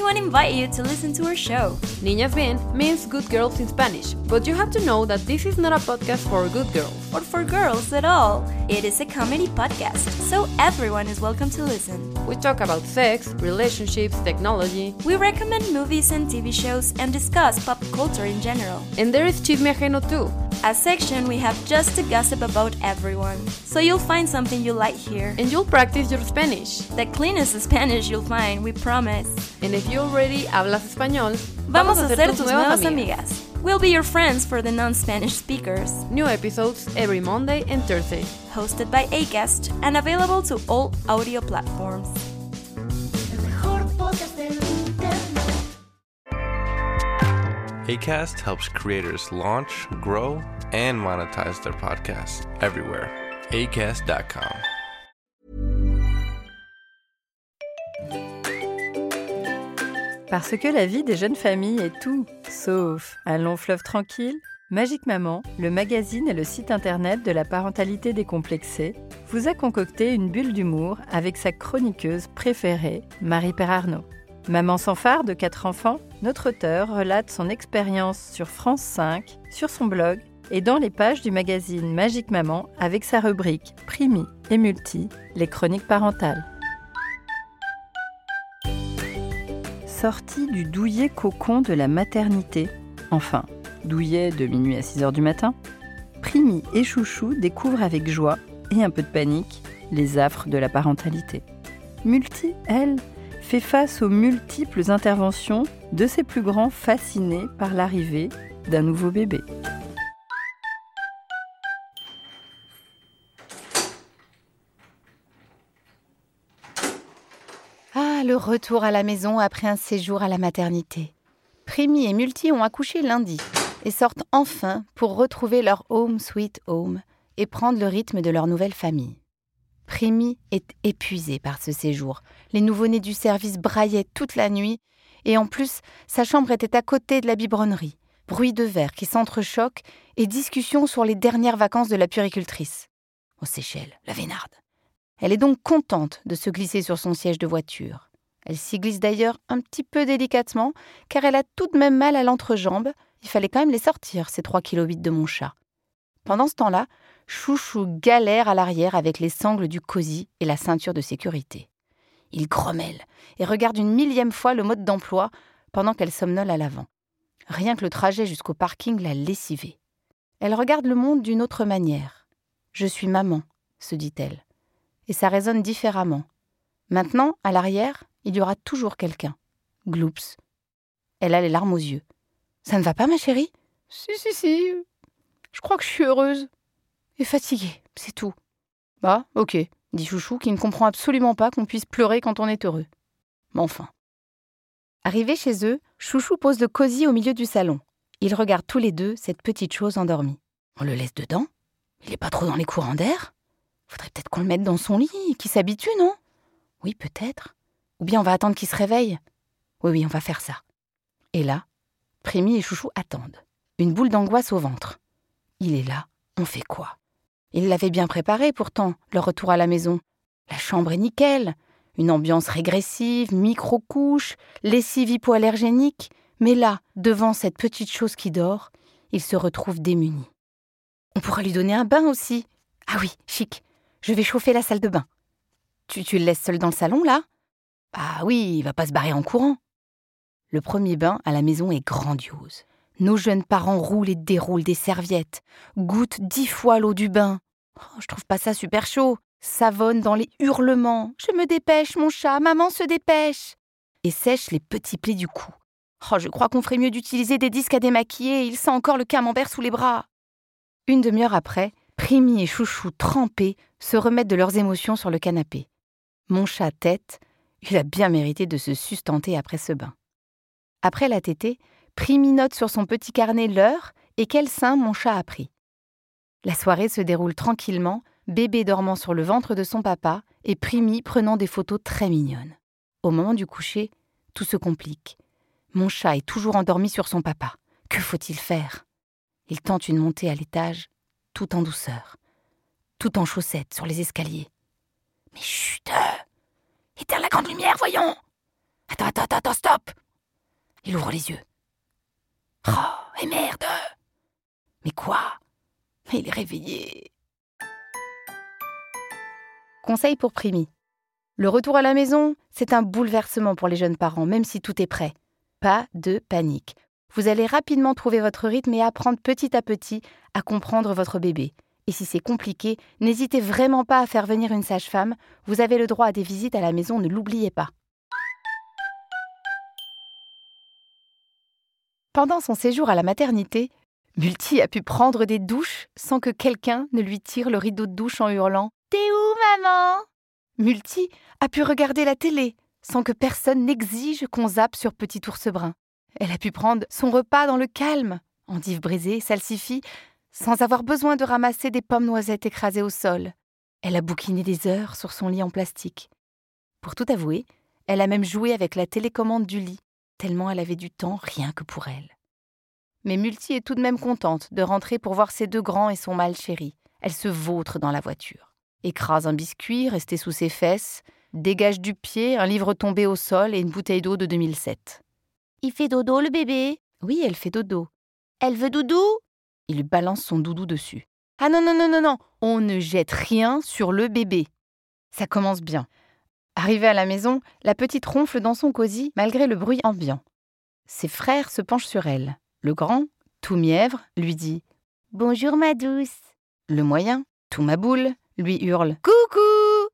To invite you to listen to our show. Niñas Bien means good girls in Spanish, but you have to know that this is not a podcast for good girls. Or for girls at all. It is a comedy podcast, so everyone is welcome to listen. We talk about sex, relationships, technology, We recommend movies and TV shows and discuss pop culture in general. and there is Chisme Ajeno too. A section we have just to gossip about everyone. So you'll find something you like here. And you'll practice your Spanish. The cleanest Spanish you'll find, we promise. And if you already hablas español, Vamos a ser tus nuevas amigas. We'll be your friends for the non-Spanish speakers. New episodes every Monday and Thursday. Hosted by Acast and available to all audio platforms. ACAST helps creators launch, grow, and monetize their podcasts everywhere. ACAST.com. Parce que la vie des jeunes familles est tout, sauf un long fleuve tranquille, Magique Maman, le magazine et le site internet de la parentalité décomplexée, vous a concocté une bulle d'humour avec sa chroniqueuse préférée, Marie-Père Arnaud. Maman sans phare de quatre enfants, notre auteur relate son expérience sur France 5, sur son blog et dans les pages du magazine Magique Maman avec sa rubrique Primi et Multi, les chroniques parentales. Sortie du douillet cocon de la maternité, enfin, douillet de minuit à 6 heures du matin, Primi et Chouchou découvrent avec joie et un peu de panique les affres de la parentalité. Multi, elle, fait face aux multiples interventions de ses plus grands fascinés par l'arrivée d'un nouveau bébé. Ah, le retour à la maison après un séjour à la maternité. Primi et Multi ont accouché lundi et sortent enfin pour retrouver leur home sweet home et prendre le rythme de leur nouvelle famille. Primi est épuisé par ce séjour. Les nouveau-nés du service braillaient toute la nuit et en plus, sa chambre était à côté de la biberonnerie. Bruit de verre qui s'entrechoquent et discussion sur les dernières vacances de la puricultrice. Aux Seychelles, la Vénarde. Elle est donc contente de se glisser sur son siège de voiture. Elle s'y glisse d'ailleurs un petit peu délicatement, car elle a tout de même mal à l'entrejambe. Il fallait quand même les sortir, ces 3 kg de mon chat. Pendant ce temps-là, Chouchou galère à l'arrière avec les sangles du cosy et la ceinture de sécurité. Il grommelle et regarde une millième fois le mode d'emploi pendant qu'elle somnole à l'avant. Rien que le trajet jusqu'au parking l'a lessivée. Elle regarde le monde d'une autre manière. Je suis maman, se dit-elle et ça résonne différemment. Maintenant, à l'arrière, il y aura toujours quelqu'un. Gloops. Elle a les larmes aux yeux. Ça ne va pas, ma chérie? Si, si, si. Je crois que je suis heureuse. Et c'est tout. Bah, ok, dit Chouchou, qui ne comprend absolument pas qu'on puisse pleurer quand on est heureux. Mais enfin. Arrivé chez eux, Chouchou pose le cosy au milieu du salon. Ils regardent tous les deux cette petite chose endormie. On le laisse dedans? Il n'est pas trop dans les courants d'air? Faudrait peut-être qu'on le mette dans son lit, qu'il s'habitue, non? Oui, peut-être. Ou bien on va attendre qu'il se réveille? Oui, oui, on va faire ça. Et là, Prémi et Chouchou attendent. Une boule d'angoisse au ventre. Il est là, on fait quoi? Ils l'avaient bien préparé pourtant, leur retour à la maison. La chambre est nickel. Une ambiance régressive, micro-couche, lessive hypoallergénique. Mais là, devant cette petite chose qui dort, ils se retrouvent démunis. On pourra lui donner un bain aussi. Ah oui, chic. Je vais chauffer la salle de bain. Tu, tu le laisses seul dans le salon, là? Ah oui, il va pas se barrer en courant. Le premier bain à la maison est grandiose. Nos jeunes parents roulent et déroulent des serviettes, goûtent dix fois l'eau du bain. Oh, je trouve pas ça super chaud. Savonne dans les hurlements. Je me dépêche, mon chat, maman se dépêche. Et sèche les petits plis du cou. Oh, je crois qu'on ferait mieux d'utiliser des disques à démaquiller, il sent encore le camembert sous les bras. Une demi-heure après, Primi et Chouchou trempés se remettent de leurs émotions sur le canapé. Mon chat tête, il a bien mérité de se sustenter après ce bain. Après la tétée, Primi note sur son petit carnet l'heure et quel sein mon chat a pris. La soirée se déroule tranquillement, bébé dormant sur le ventre de son papa et Primi prenant des photos très mignonnes. Au moment du coucher, tout se complique. Mon chat est toujours endormi sur son papa. Que faut-il faire? Il tente une montée à l'étage, tout en douceur, tout en chaussettes sur les escaliers. Mais chut Éteins la grande lumière, voyons Attends, attends, attends, stop Il ouvre les yeux. Et merde Mais quoi? Mais il est réveillé. Conseil pour Primi. Le retour à la maison, c'est un bouleversement pour les jeunes parents, même si tout est prêt. Pas de panique. Vous allez rapidement trouver votre rythme et apprendre petit à petit à comprendre votre bébé. Et si c'est compliqué, n'hésitez vraiment pas à faire venir une sage-femme. Vous avez le droit à des visites à la maison, ne l'oubliez pas. Pendant son séjour à la maternité, Multi a pu prendre des douches sans que quelqu'un ne lui tire le rideau de douche en hurlant T'es où, maman? Multi a pu regarder la télé sans que personne n'exige qu'on zappe sur Petit ours brun. Elle a pu prendre son repas dans le calme, endive brisée, salsifie, sans avoir besoin de ramasser des pommes noisettes écrasées au sol. Elle a bouquiné des heures sur son lit en plastique. Pour tout avouer, elle a même joué avec la télécommande du lit, tellement elle avait du temps rien que pour elle. Mais Multi est tout de même contente de rentrer pour voir ses deux grands et son mâle chéri. Elle se vautre dans la voiture écrase un biscuit resté sous ses fesses, dégage du pied un livre tombé au sol et une bouteille d'eau de 2007. Il fait dodo le bébé Oui, elle fait dodo. Elle veut doudou? Il lui balance son doudou dessus. Ah non, non, non, non, non On ne jette rien sur le bébé. Ça commence bien. Arrivée à la maison, la petite ronfle dans son cosy malgré le bruit ambiant. Ses frères se penchent sur elle. Le grand, tout mièvre, lui dit Bonjour ma douce. Le moyen, tout ma boule, lui hurle Coucou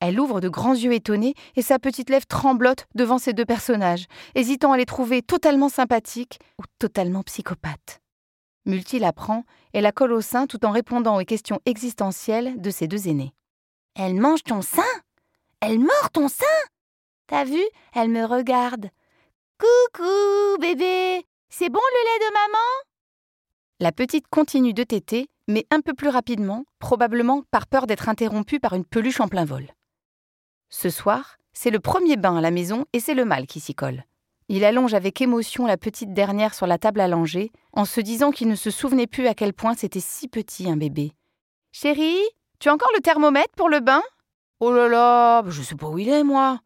Elle ouvre de grands yeux étonnés et sa petite lèvre tremblote devant ces deux personnages, hésitant à les trouver totalement sympathiques ou totalement psychopathes. Multi la prend et la colle au sein tout en répondant aux questions existentielles de ses deux aînés. Elle mange ton sein Elle mord ton sein T'as vu Elle me regarde. Coucou, bébé C'est bon le lait de maman? La petite continue de téter mais un peu plus rapidement, probablement par peur d'être interrompue par une peluche en plein vol. Ce soir, c'est le premier bain à la maison et c'est le mâle qui s'y colle. Il allonge avec émotion la petite dernière sur la table à langer, en se disant qu'il ne se souvenait plus à quel point c'était si petit un bébé. Chérie, tu as encore le thermomètre pour le bain? Oh là là, je sais pas où il est, moi.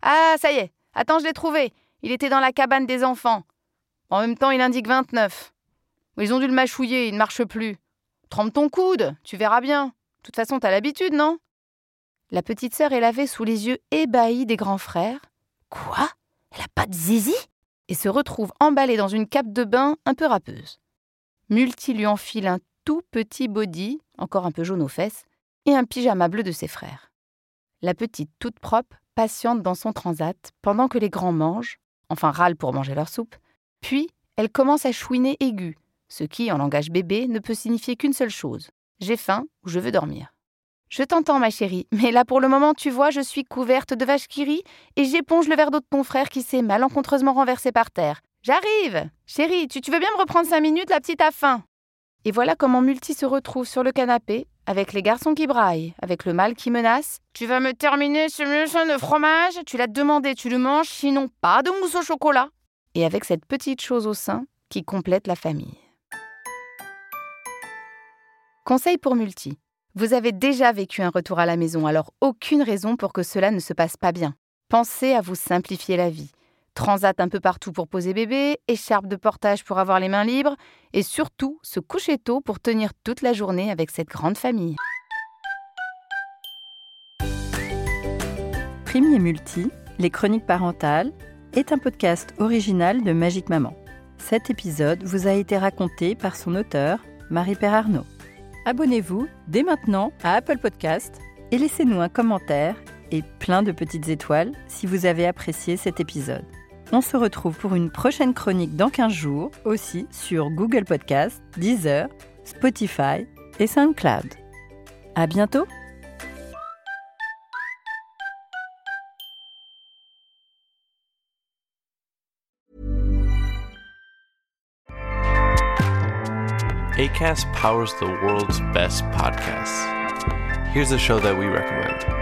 Ah, ça y est, attends, je l'ai trouvé. Il était dans la cabane des enfants. En même temps, il indique 29. Ils ont dû le mâchouiller, il ne marche plus. Trempe ton coude, tu verras bien. De toute façon, t'as l'habitude, non? La petite sœur est lavée sous les yeux ébahis des grands frères. Quoi? Elle a pas de zizi? Et se retrouve emballée dans une cape de bain un peu râpeuse. Multi lui enfile un tout petit body, encore un peu jaune aux fesses, et un pyjama bleu de ses frères. La petite toute propre patiente dans son transat pendant que les grands mangent, enfin râlent pour manger leur soupe, puis elle commence à chouiner aiguë, ce qui, en langage bébé, ne peut signifier qu'une seule chose j'ai faim ou je veux dormir. Je t'entends, ma chérie, mais là pour le moment, tu vois, je suis couverte de vache qui rit et j'éponge le verre d'eau de ton frère qui s'est malencontreusement renversé par terre. J'arrive Chérie, tu, tu, veux bien me reprendre cinq minutes, la petite a faim Et voilà comment Multi se retrouve sur le canapé, avec les garçons qui braillent, avec le mâle qui menace. Tu vas me terminer ce méchant de fromage? Tu l'as demandé, tu le manges, sinon pas de mousse au chocolat Et avec cette petite chose au sein qui complète la famille. Conseil pour Multi. Vous avez déjà vécu un retour à la maison, alors aucune raison pour que cela ne se passe pas bien. Pensez à vous simplifier la vie. Transat un peu partout pour poser bébé, écharpe de portage pour avoir les mains libres, et surtout se coucher tôt pour tenir toute la journée avec cette grande famille. Primi et Multi, les chroniques parentales, est un podcast original de Magique Maman. Cet épisode vous a été raconté par son auteur, Marie-Père Arnaud. Abonnez-vous dès maintenant à Apple Podcast et laissez-nous un commentaire et plein de petites étoiles si vous avez apprécié cet épisode. On se retrouve pour une prochaine chronique dans 15 jours, aussi sur Google Podcast, Deezer, Spotify et SoundCloud. À bientôt! ACAST powers the world's best podcasts. Here's a show that we recommend.